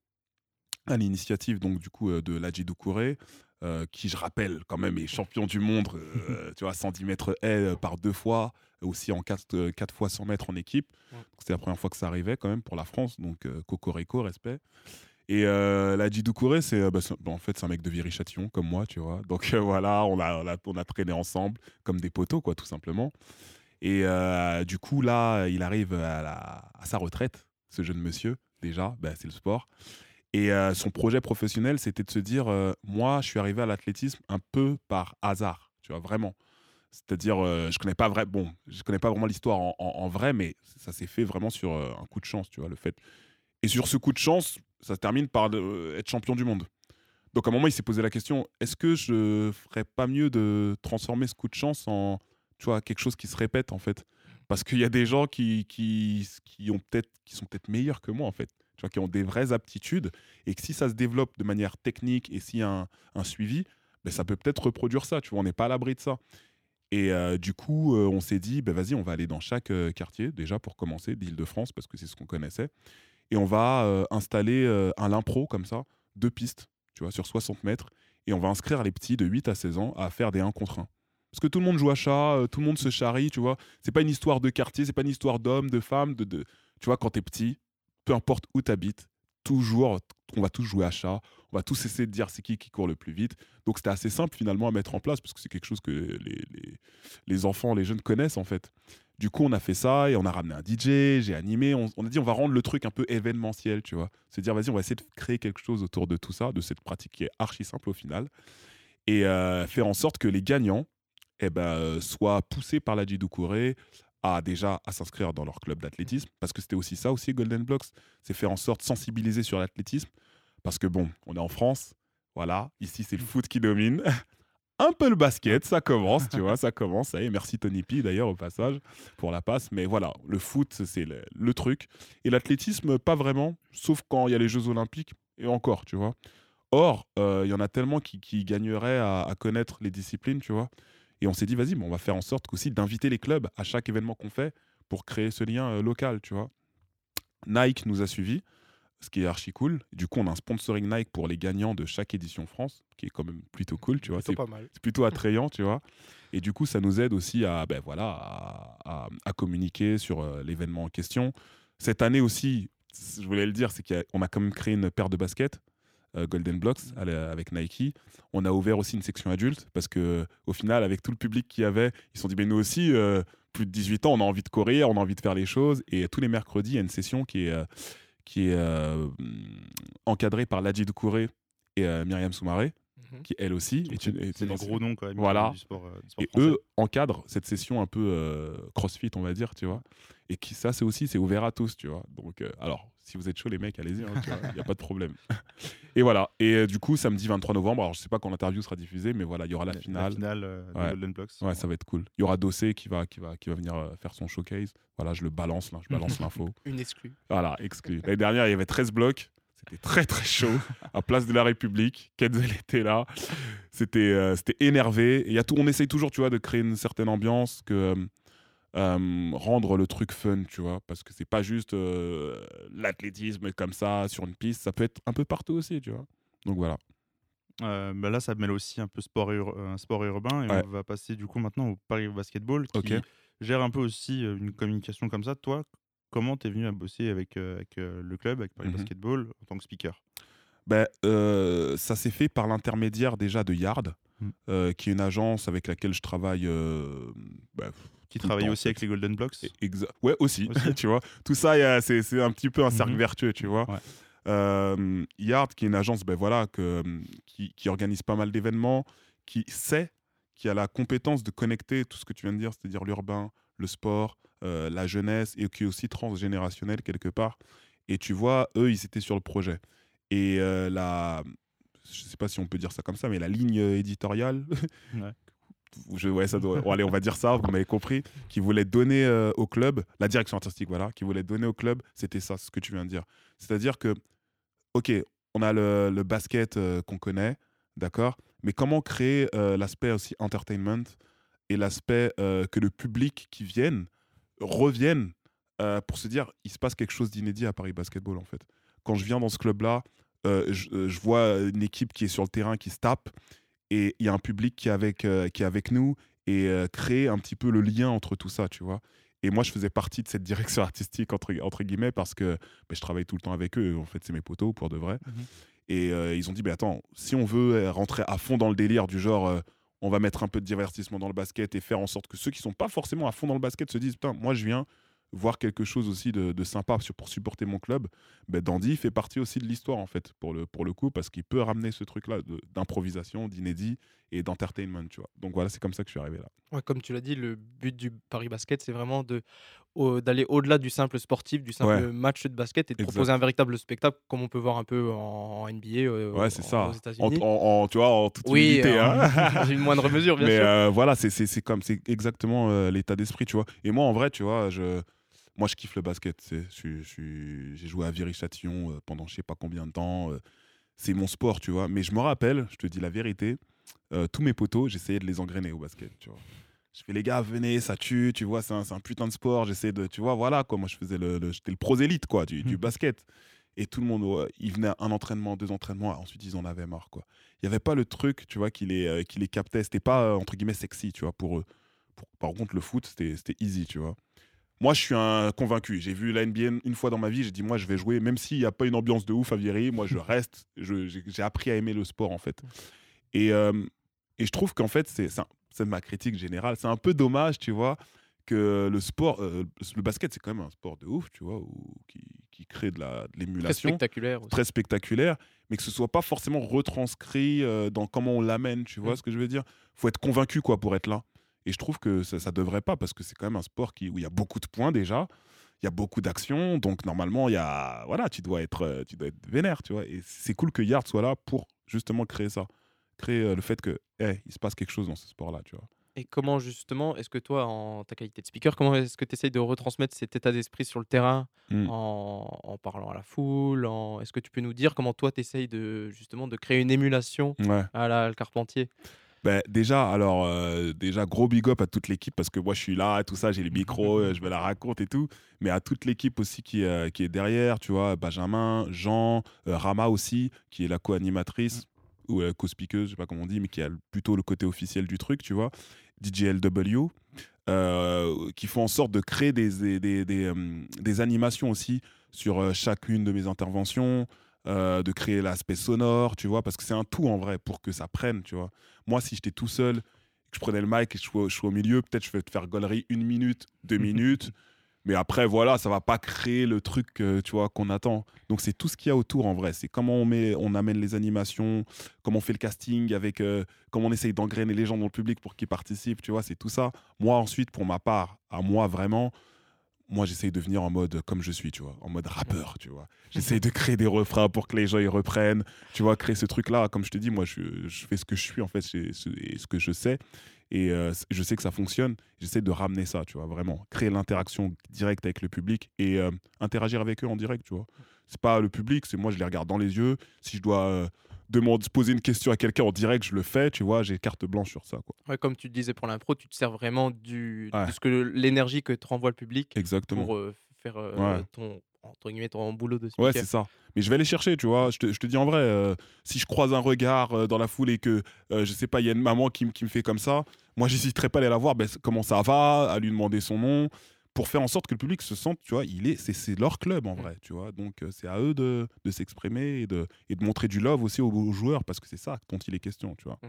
à l'initiative donc du coup euh, de Ladji Doucouré, euh, qui je rappelle quand même est champion du monde, euh, tu vois, 110 mètres haies euh, par deux fois, aussi en 4, quatre fois 100 mètres en équipe. C'était la première fois que ça arrivait quand même pour la France, donc euh, Cocorico, respect. Et euh, Ladji Doucouré, c'est bah, bon, en fait c'est un mec de Viry-Châtillon comme moi, tu vois. Donc euh, voilà, on a, on a on a traîné ensemble comme des poteaux quoi, tout simplement. Et euh, du coup là, il arrive à, la- à sa retraite, ce jeune monsieur. Déjà, bah, c'est le sport. Et euh, son projet professionnel, c'était de se dire, euh, moi, je suis arrivé à l'athlétisme un peu par hasard, tu vois, vraiment. C'est-à-dire, euh, je connais pas vrai, bon, je connais pas vraiment l'histoire en, vrai, mais ça s'est fait vraiment sur un coup de chance, tu vois, le fait. Et sur ce coup de chance, ça se termine par être champion du monde. Donc à un moment, il s'est posé la question est-ce que je ferais pas mieux de transformer ce coup de chance en, tu vois, quelque chose qui se répète en fait? Parce qu'il y a des gens qui, qui ont peut-être, qui sont peut-être meilleurs que moi en fait, qui ont des vraies aptitudes et que si ça se développe de manière technique et s'il y a un, suivi, ben, ça peut peut-être reproduire ça. Tu vois, on n'est pas à l'abri de ça. Et euh, du coup, euh, on s'est dit, ben, vas-y, on va aller dans chaque euh, quartier, déjà pour commencer, d'Île-de-France, parce que c'est ce qu'on connaissait. Et on va installer un limpro comme ça, deux pistes, tu vois, sur 60 mètres. Et on va inscrire les petits de 8 à 16 ans à faire des 1 contre 1. Parce que tout le monde joue à chat, tout le monde se charrie, tu vois. C'est pas une histoire de quartier, c'est pas une histoire d'homme, de femme, de, de... Tu vois, quand t'es petit, peu importe où t'habites, toujours, on va tous jouer à chat, on va tous essayer de dire c'est qui qui court le plus vite. Donc c'était assez simple finalement à mettre en place parce que c'est quelque chose que les, les, enfants, les jeunes connaissent en fait. Du coup, on a fait ça et on a ramené un DJ, j'ai animé. On, a dit on va rendre le truc un peu événementiel, tu vois. Se dire vas-y, on va essayer de créer quelque chose autour de tout ça, de cette pratique qui est archi simple au final, et euh, faire en sorte que les gagnants eh ben, soient poussés par la Doucouré à déjà à s'inscrire dans leur club d'athlétisme, parce que c'était aussi ça aussi Golden Blocks, c'est faire en sorte de sensibiliser sur l'athlétisme, parce que bon, on est en France, voilà, ici c'est le foot qui domine. Un peu le basket, ça commence, tu vois, ça commence. Ça merci Tony P d'ailleurs au passage pour la passe. Mais voilà, le foot, c'est le, truc. Et l'athlétisme, pas vraiment, sauf quand il y a les Jeux Olympiques, et encore, tu vois. Or, euh, il y en a tellement qui, qui gagneraient à, à connaître les disciplines, tu vois. Et on s'est dit, vas-y, bon, on va faire en sorte aussi d'inviter les clubs à chaque événement qu'on fait pour créer ce lien euh, local, tu vois. Nike nous a suivis, ce qui est archi cool. Du coup, on a un sponsoring Nike pour les gagnants de chaque édition France, qui est quand même plutôt cool, tu vois. C'est plutôt attrayant, tu vois. Et du coup, ça nous aide aussi à, ben voilà, à, à- à communiquer sur euh, l'événement en question. Cette année aussi, je voulais le dire, c'est qu'on a quand même créé une paire de baskets. Euh, Golden Blocks avec Nike. On a ouvert aussi une section adulte parce que au final, avec tout le public qu'il y avait, ils se sont dit mais nous aussi, euh, plus de 18 ans, on a envie de courir, on a envie de faire les choses. Et tous les mercredis, il y a une session qui est, euh, encadrée par Ladji Doucouré et euh, Myriam Soumaré, Mhm. qui elle aussi est une, est C'est des gros noms quand même Voilà. du sport, euh, du sport et français. eux encadrent cette session un peu euh, crossfit, on va dire, tu vois. Et qui, ça, c'est aussi, c'est ouvert à tous, tu vois. Donc, euh, alors, si vous êtes chaud, les mecs, allez-y, il n'y a pas de problème. et voilà. Et euh, du coup, samedi 23 novembre, alors je sais pas quand l'interview sera diffusée, mais voilà, il y aura la finale. euh, des Ouais. Golden Blocks. Ouais, ça va être cool. Il y aura Dossé qui va, qui va, qui va venir euh, faire son showcase. Voilà, je le balance, là, je balance l'info. Une exclue. Voilà, exclu. L'année dernière, il y avait 13 blocs. C'était très très chaud. à Place de la République, Kenzel était là. C'était euh, c'était énervé. Et y a tout, on essaye toujours, tu vois, de créer une certaine ambiance, que euh, euh, rendre le truc fun, tu vois, parce que c'est pas juste euh, l'athlétisme comme ça sur une piste. Ça peut être un peu partout aussi, tu vois. Donc voilà. Bah là, ça mêle aussi un peu sport, ur- sport urbain. Et Ouais. on va passer du coup maintenant au Paris Basketball qui Ok. gère un peu aussi une communication comme ça. Toi, comment t'es venu à bosser avec, euh, avec euh, le club, avec Paris Mhm. Basketball en tant que speaker? Ben, euh, ça s'est fait par l'intermédiaire déjà de Yard, Mm. euh, qui est une agence avec laquelle je travaille. euh, ben, Qui travaille aussi avec les Golden Blocks? Exa- Ouais, aussi, Aussi. tu vois. Tout ça, c'est un petit peu un cercle Mhm. vertueux, tu vois. Ouais. Yard, qui est une agence ben voilà, que, qui, qui organise pas mal d'événements, qui sait, qui a la compétence de connecter tout ce que tu viens de dire, c'est-à-dire l'urbain, le sport, euh, la jeunesse, et qui est aussi transgénérationnel quelque part. Et tu vois, eux, ils étaient sur le projet. Et euh, la, je sais pas si on peut dire ça comme ça, mais la ligne éditoriale, Ouais. je, ouais, ça doit, bon, allez, on va dire ça, vous m'avez compris, qui voulait donner euh, au club, la direction artistique, voilà, qui voulait donner au club, c'était ça, ce que tu viens de dire. C'est-à-dire que, ok, on a le, le basket euh, qu'on connaît, d'accord, mais comment créer l'aspect aussi entertainment et l'aspect euh, que le public qui vienne revienne euh, pour se dire, il se passe quelque chose d'inédit à Paris Basketball, en fait. Quand je viens dans ce club-là, euh, je, je vois une équipe qui est sur le terrain, qui se tape, et il y a un public qui est avec, qui est avec nous, et créer un petit peu le lien entre tout ça, tu vois. Et moi, je faisais partie de cette direction artistique, entre, entre guillemets, parce que ben, je travaille tout le temps avec eux. En fait, c'est mes potos, pour de vrai. Mhm. Et ils ont dit, mais attends, si on veut rentrer à fond dans le délire du genre, on va mettre un peu de divertissement dans le basket et faire en sorte que ceux qui sont pas forcément à fond dans le basket se disent, putain, moi, je viens voir quelque chose aussi de, sympa pour supporter mon club, ben Dandy fait partie aussi de l'histoire en fait pour le, coup parce qu'il peut ramener ce truc là d'improvisation, d'inédit et d'entertainment. Donc voilà c'est comme ça que je suis arrivé là. Comme tu l'as dit, le but du Paris Basket, c'est vraiment de au- d'aller au-delà du simple sportif, du simple Ouais. match de basket et de Exact. proposer un véritable spectacle, comme on peut voir un peu en, en NBA euh, Ouais c'est en- ça. aux États-Unis. en- en- tu vois en toute Oui, hein. dans une moindre mesure, bien Mais sûr. euh, voilà, c'est- c'est c'est comme, c'est exactement euh, l'état d'esprit, tu vois. Et moi, en vrai, tu vois, je, moi, je kiffe le basket. c'est- je suis- je suis- J'ai joué à Viry-Châtillon euh, pendant je sais pas combien de temps. c'est mon sport, tu vois. Mais je me rappelle, je te dis la vérité, tous mes potos, j'essayais de les engrainer au basket, tu vois. Je fais les gars, venez, ça tue, tu vois, c'est un, un putain de sport. J'essaie de, tu vois, voilà quoi. Moi, je faisais le, le- j'étais le prosélite quoi du, du basket. Et tout le monde, ouais, ils venaient à un entraînement, deux entraînements, ensuite ils en avaient marre quoi. Il y avait pas le truc, tu vois, qui les, euh, qui les captait. C'était pas euh, entre guillemets sexy, tu vois, pour eux. Pour- par contre, le foot, c'était easy, tu vois. Moi, je suis un convaincu. J'ai vu la NBA une fois dans ma vie. J'ai dit, moi, je vais jouer, même s'il n'y a pas une ambiance de ouf à Viry. Moi, je reste. J'ai j'ai appris à aimer le sport, en fait. Et, euh, et je trouve qu'en fait, c'est c'est ma critique générale. C'est un peu dommage, tu vois, que le sport, euh, le basket, c'est quand même un sport de ouf, tu vois, où- qui, qui crée de la- de Très l'émulation spectaculaire. aussi. très spectaculaire, mais que ce soit pas forcément retranscrit euh, dans comment on l'amène, tu vois Mm. ce que je veux dire faut être convaincu quoi pour être là. Et je trouve que ça, ça devrait pas, parce que c'est quand même un sport qui, où il y a beaucoup de points déjà, il y a beaucoup d'actions, donc normalement, il y a, voilà, tu dois être, euh, tu dois être vénère, tu vois. Et c'est cool que Yard soit là pour justement créer ça, créer le fait que, hey, il se passe quelque chose dans ce sport-là, tu vois. Et comment justement, est-ce que toi, en ta qualité de speaker, comment est-ce que tu essayes de retransmettre cet état d'esprit sur le terrain Mm. en, en parlant à la foule en... Est-ce que tu peux nous dire comment toi, tu essayes de, justement de créer une émulation Ouais. à la le Carpentier? Ben, déjà, alors, euh, déjà, gros big up à toute l'équipe parce que moi, je suis là, tout ça, j'ai les micros, euh, je me la raconte et tout. Mais à toute l'équipe aussi qui, est- qui est derrière, tu vois, Benjamin, Jean, euh, Rama aussi, qui est la co-animatrice ou euh, co-speakeuse, je sais pas comment on dit, mais qui a plutôt le côté officiel du truc, tu vois. DJLW, euh, qui font en sorte de créer des, des, des, des, euh, des animations aussi sur euh, chacune de mes interventions, euh, de créer l'aspect sonore, tu vois, parce que c'est un tout en vrai pour que ça prenne, tu vois. Moi, si j'étais tout seul, que je prenais le mic et je suis, au- je suis au milieu, peut-être je vais te faire gaulerie une minute, deux minutes. Mais après, voilà, ça va pas créer le truc, tu vois, qu'on attend. Donc c'est tout ce qu'il y a autour en vrai. C'est comment on met, on amène les animations, comment on fait le casting, avec euh, comment on essaye d'engrainer les gens dans le public pour qu'ils participent, tu vois, c'est tout ça. Moi ensuite, pour ma part, à moi vraiment, moi j'essaye de venir en mode comme je suis, tu vois, en mode rappeur, tu vois. J'essaye de créer des refrains pour que les gens y reprennent, tu vois, créer ce truc-là. Comme je te dis, moi je, je fais ce que je suis en fait, et ce que je sais. Et euh, je sais que ça fonctionne. J'essaie de ramener ça, tu vois, vraiment. Créer l'interaction directe avec le public et euh, interagir avec eux en direct, tu vois. C'est pas le public, c'est moi, je les regarde dans les yeux. Si je dois euh, demander, poser une question à quelqu'un en direct, je le fais, tu vois, j'ai carte blanche sur ça, quoi. Ouais, Comme tu disais pour l'impro, tu te sers vraiment du, Ouais. de ce que l'énergie que te renvoie le public Exactement. pour euh, faire euh, Ouais. ton, entre guillemets, ton boulot de Ouais, c'est ça. Mais je vais aller chercher, tu vois. Je te, je te dis en vrai, euh, si je croise un regard euh, dans la foule et que, euh, je sais pas, il y a une maman qui, me fait comme ça, moi, j'hésiterai pas à aller la voir, ben, comment ça va, à lui demander son nom, pour faire en sorte que le public se sente, tu vois, il est, c'est, c'est leur club en vrai, tu vois. Donc, euh, c'est à eux de, de s'exprimer et de, et de montrer du love aussi aux, aux joueurs, parce que c'est ça dont il est question, tu vois.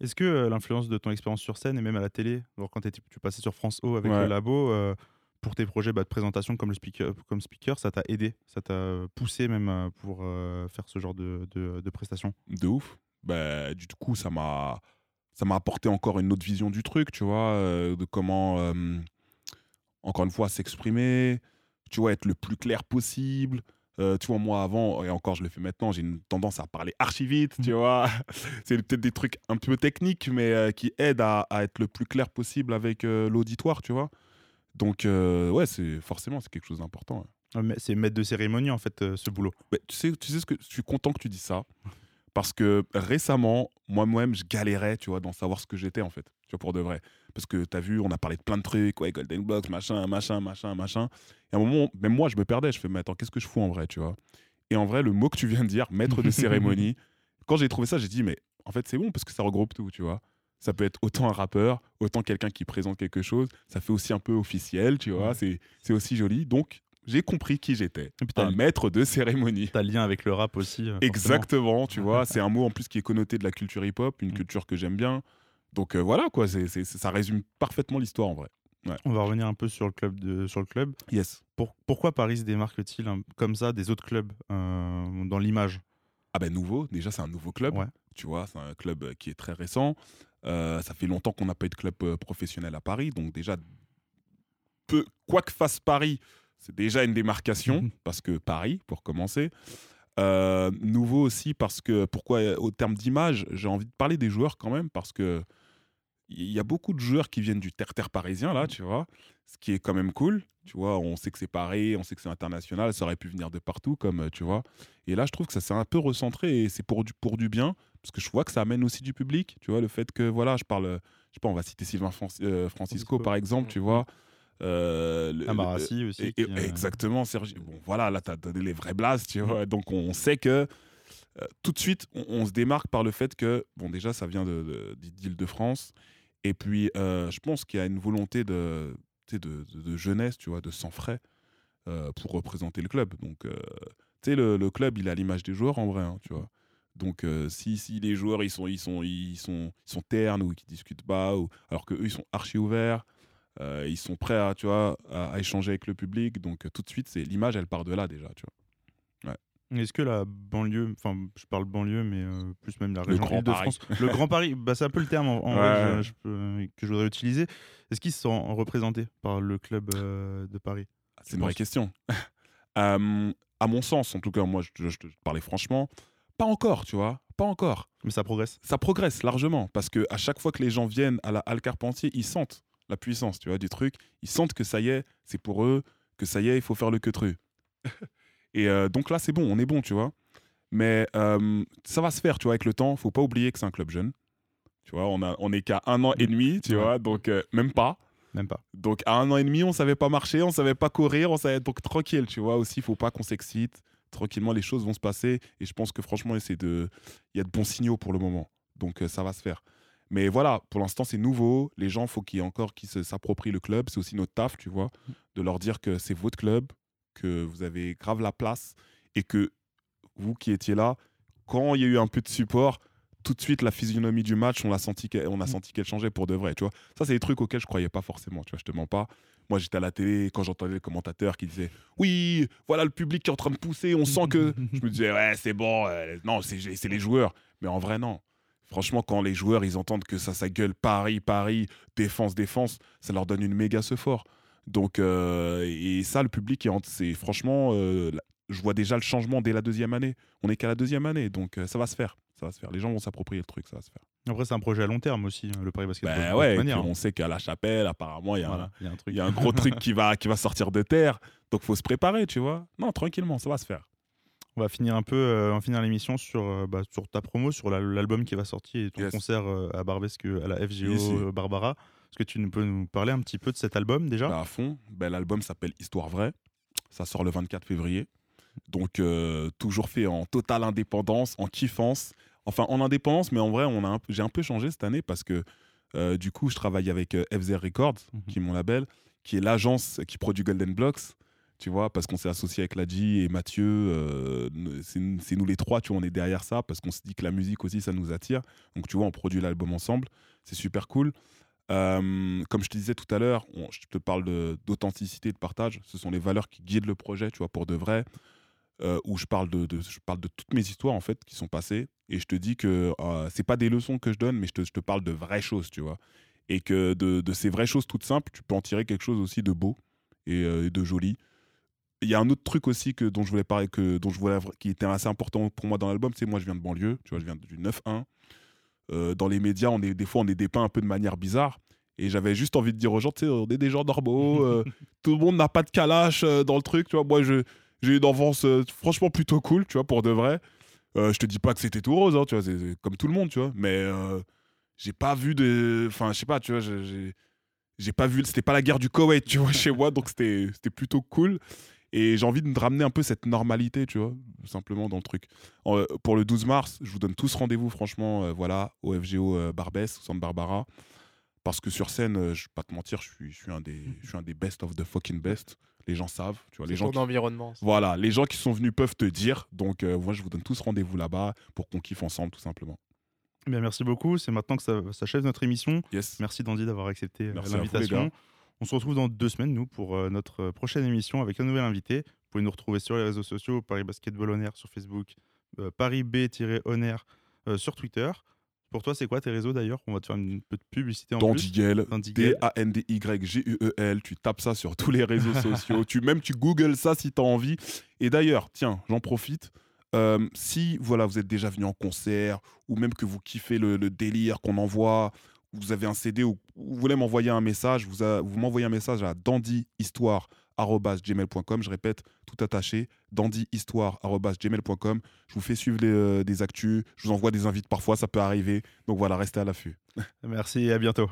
Est-ce que euh, l'influence de ton expérience sur scène et même à la télé, alors quand tu passais sur France O avec Ouais. le labo, euh, pour tes projets bah, de présentation comme, le speaker, comme speaker, ça t'a aidé, ça t'a poussé même euh, pour euh, faire ce genre de, de, de prestations? De ouf. Bah, du coup, ça m'a ça m'a apporté encore une autre vision du truc, tu vois, euh, de comment, euh, encore une fois, s'exprimer, tu vois, être le plus clair possible. Euh, tu vois, moi avant, et encore je le fais maintenant, j'ai une tendance à parler archi vite, tu vois. C'est peut-être des trucs un peu techniques, mais euh, qui aident à, à être le plus clair possible avec euh, l'auditoire, tu vois. Donc, ouais, c'est forcément, c'est quelque chose d'important. Ouais, mais C'est maître de cérémonie, en fait, ce boulot. Mais tu sais, tu sais ce que je suis content que tu dis ça parce que récemment, moi-même, je galérais, tu vois, d'en savoir ce que j'étais en fait, tu vois, pour de vrai. Parce que tu as vu, on a parlé de plein de trucs, ouais, Golden Blocks, machin, machin, machin, machin. Et à un moment, même moi, je me perdais. Je fais, mais attends, qu'est-ce que je fous en vrai, tu vois? Et en vrai, le mot que tu viens de dire, maître de cérémonie, quand j'ai trouvé ça, j'ai dit, mais en fait, c'est bon parce que ça regroupe tout, tu vois. Ça peut être autant un rappeur, autant quelqu'un qui présente quelque chose. Ça fait aussi un peu officiel, tu vois. C'est c'est aussi joli. Donc, j'ai compris qui j'étais. Un maître de cérémonie. t'as lien avec le rap aussi. euh, forcément. Exactement, tu vois. C'est un mot en plus qui est connoté de la culture hip-hop, une Mm. culture que j'aime bien. Donc euh, voilà, quoi. c'est c'est- ça résume parfaitement l'histoire en vrai. On va revenir un peu sur le club. De, sur le club. Yes. Pour- pourquoi Paris se démarque-t-il hein, comme ça des autres clubs euh, dans l'image? Ah ben nouveau, déjà c'est un nouveau club. Ouais. Tu vois, c'est un club euh, qui est très récent. Euh, ça fait longtemps qu'on n'a pas eu de club professionnel à Paris. Donc déjà, peu, quoi que fasse Paris, c'est déjà une démarcation. Parce que Paris, pour commencer. Euh, nouveau aussi parce que, pourquoi au terme d'image, j'ai envie de parler des joueurs quand même, parce que il y a beaucoup de joueurs qui viennent du terre-terre parisien, là, tu vois, ce qui est quand même cool. Tu vois, on sait que c'est Paris, on sait que c'est international, ça aurait pu venir de partout, comme euh, tu vois. Et là, je trouve que ça s'est un peu recentré et c'est pour du, pour du bien, parce que je vois que ça amène aussi du public. Tu vois, le fait que, voilà, je parle, je sais pas, on va citer Sylvain Fran- euh, Francisco, Francisco. par exemple, tu vois. Euh, le- aussi. et- qui, et- euh, Exactement, Sergi. Bon, voilà, là, tu as donné les vrais blasts, tu vois. Donc, on sait que euh, tout de suite, on, on se démarque par le fait que, bon, déjà, ça vient de- de- d'Île-de-France. Et puis, euh, je pense qu'il y a une volonté de, de, jeunesse, tu vois, de sang frais euh, pour représenter le club. Donc, euh, tu sais, le, club, il à l'image des joueurs, en vrai, hein, tu vois. Donc, si, si les joueurs, ils sont, ils sont, ils sont, ternes ou qu'ils discutent pas, alors qu'eux, ils sont archi ouverts, ils sont prêts à, tu vois, à, échanger avec le public. Donc, tout de suite, c'est l'image, elle part de là, déjà, tu vois. Est-ce que la banlieue, enfin je parle banlieue, mais euh, plus même la région Grand Île-de-France, le Grand Paris, bah, c'est un peu le terme en, en vrai que Ouais. je, je peux- que je voudrais utiliser. Est-ce qu'ils sont représentés par le club euh, de Paris? C'est une vraie question. Euh, à mon sens, en tout cas, moi, je te parlais franchement, pas encore, tu vois, pas encore. Mais ça progresse. Ça progresse largement parce que à chaque fois que les gens viennent à la Halle Carpentier, ils sentent la puissance, tu vois, du truc. Ils sentent que ça y est, c'est pour eux, que ça y est, il faut faire le queutru. Et euh, donc là, c'est bon, on est bon, tu vois. Mais euh, ça va se faire, tu vois, avec le temps. Faut pas oublier que c'est un club jeune. Tu vois, on, a, on est qu'à un an et demi, tu Ouais. vois, donc euh, même pas. Même pas. Donc à un an et demi, on savait pas marcher, on savait pas courir, on savait donc tranquille, tu vois. Aussi, il faut pas qu'on s'excite. Tranquillement, les choses vont se passer. Et je pense que franchement, c'est de, il y a de bons signaux pour le moment. Donc ça va se faire. Mais voilà, pour l'instant, c'est nouveau. Les gens, faut qu'il y ait encore qui s'approprient le club. C'est aussi notre taf, tu vois, de leur dire que c'est votre club, que vous avez grave la place et que vous qui étiez là, quand il y a eu un peu de support, tout de suite la physionomie du match, on a senti qu'elle, on a senti qu'elle changeait pour de vrai, tu vois. Ça, c'est des trucs auxquels je croyais pas forcément, tu vois. Je te mens pas. Moi, j'étais à la télé quand j'entendais les commentateurs qui disaient Oui, voilà le public qui est en train de pousser, on sent que. je me disais Ouais, c'est bon, euh, non, c'est, c'est les joueurs. Mais en vrai, non. Franchement, quand les joueurs ils entendent que ça, ça gueule Paris, Paris, défense, défense, ça leur donne une méga ce fort. Donc, euh, et ça, le public, c'est franchement, euh, je vois déjà le changement dès la deuxième année. On est qu'à la deuxième année, donc euh, ça va se faire. Ça va se faire. Les gens vont s'approprier le truc, ça va se faire. Après, c'est un projet à long terme aussi, hein, le Paris Basketball. Ben ouais, manière, hein. on sait qu'à la chapelle, apparemment, il y a un- Voilà, y a un truc. il y a un gros truc qui va, qui va sortir de terre. Donc, faut se préparer, tu vois. Non, tranquillement, ça va se faire. On va finir un peu, euh, finir l'émission sur, euh, bah, sur ta promo, sur la- l'album qui va sortir et ton Yes. concert euh, à Barbesque, à la FGO Barbara. Est-ce que tu nous peux nous parler un petit peu de cet album déjà? Bah, à fond. Ben, L'album s'appelle Histoire vraie. Ça sort le 24 février. Donc, euh, toujours fait en totale indépendance, en kiffance. Enfin, en indépendance, mais en vrai, j'ai un peu changé cette année parce que euh, du coup, je travaille avec euh, FZR Records, Mhm. qui est mon label, qui est l'agence qui produit Golden Blocks. Tu vois, parce qu'on s'est associé avec Ladji et Mathieu. euh, c'est c'est nous les trois, tu vois, on est derrière ça parce qu'on se dit que la musique aussi, ça nous attire. Donc, tu vois, on produit l'album ensemble. C'est super cool. Euh, comme je te disais tout à l'heure, je te parle de- d'authenticité et de partage. Ce sont les valeurs qui guident le projet, tu vois, pour de vrai. Euh, où je parle de, de- de toutes mes histoires en fait qui sont passées et je te dis que euh, c'est pas des leçons que je donne mais je te, parle de vraies choses tu vois et que de, de ces vraies choses toutes simples tu peux en tirer quelque chose aussi de beau et, euh, et de joli il y a un autre truc aussi que dont je voulais parler que dont je voulais qui était assez important pour moi dans l'album c'est moi je viens de banlieue tu vois je viens du 9-1 Euh, dans les médias on est des fois on est dépeint un peu de manière bizarre et j'avais juste envie de dire aux gens tu sais on est des gens normaux euh, tout le monde n'a pas de calache euh, dans le truc tu vois moi j'ai une enfance franchement plutôt cool, tu vois, pour de vrai. Je te dis pas que c'était tout rose, hein, tu vois, c'est comme tout le monde, tu vois, mais j'ai pas vu de. Enfin, je sais pas, tu vois, j'ai- pas vu. C'était pas la guerre du Koweït, tu vois, chez moi, donc c'était c'était plutôt cool. Et j'ai envie de ramener un peu cette normalité, tu vois, simplement dans le truc. En, euh, pour le 12 mars, je vous donne tous rendez-vous, franchement, euh, voilà, au FGO euh, Barbès, au Centre Barbara. Parce que sur scène, euh, je vais pas te mentir, je suis, je suis un des, je suis un des best of the fucking best. Les gens savent, tu vois, les C'est gens ton qui- environnement. ça. voilà, les gens qui sont venus peuvent te dire. Donc, euh, moi, je vous donne tous rendez-vous là-bas pour qu'on kiffe ensemble, tout simplement. Eh Bien, merci beaucoup. C'est maintenant que ça s'achève notre émission. Yes. Merci Dandy d'avoir accepté l'invitation. On se retrouve dans deux semaines, nous, pour euh, notre euh, prochaine émission avec un nouvel invité. Vous pouvez nous retrouver sur les réseaux sociaux, Paris Basketball On Air sur Facebook, euh, Paris B-On Air euh, sur Twitter. Pour toi, c'est quoi tes réseaux d'ailleurs? On va te faire une petite publicité en plus. Dandiguel, Dandiguel. D-A-N-D-Y-G-U-E-L. Tu tapes ça sur tous les réseaux sociaux. tu Même tu googles ça si tu as envie. Et d'ailleurs, tiens, j'en profite. Euh, si voilà, vous êtes déjà venu en concert ou même que vous kiffez le, le délire qu'on envoie, vous avez un CD ou vous voulez m'envoyer un message, vous, m'envoyez un message à dandyhistoire.gmail.com. Je répète, tout attaché, dandyhistoire.gmail.com. Je vous fais suivre euh, des actus, je vous envoie des invites parfois, ça peut arriver. Donc voilà, restez à l'affût. Merci et à bientôt.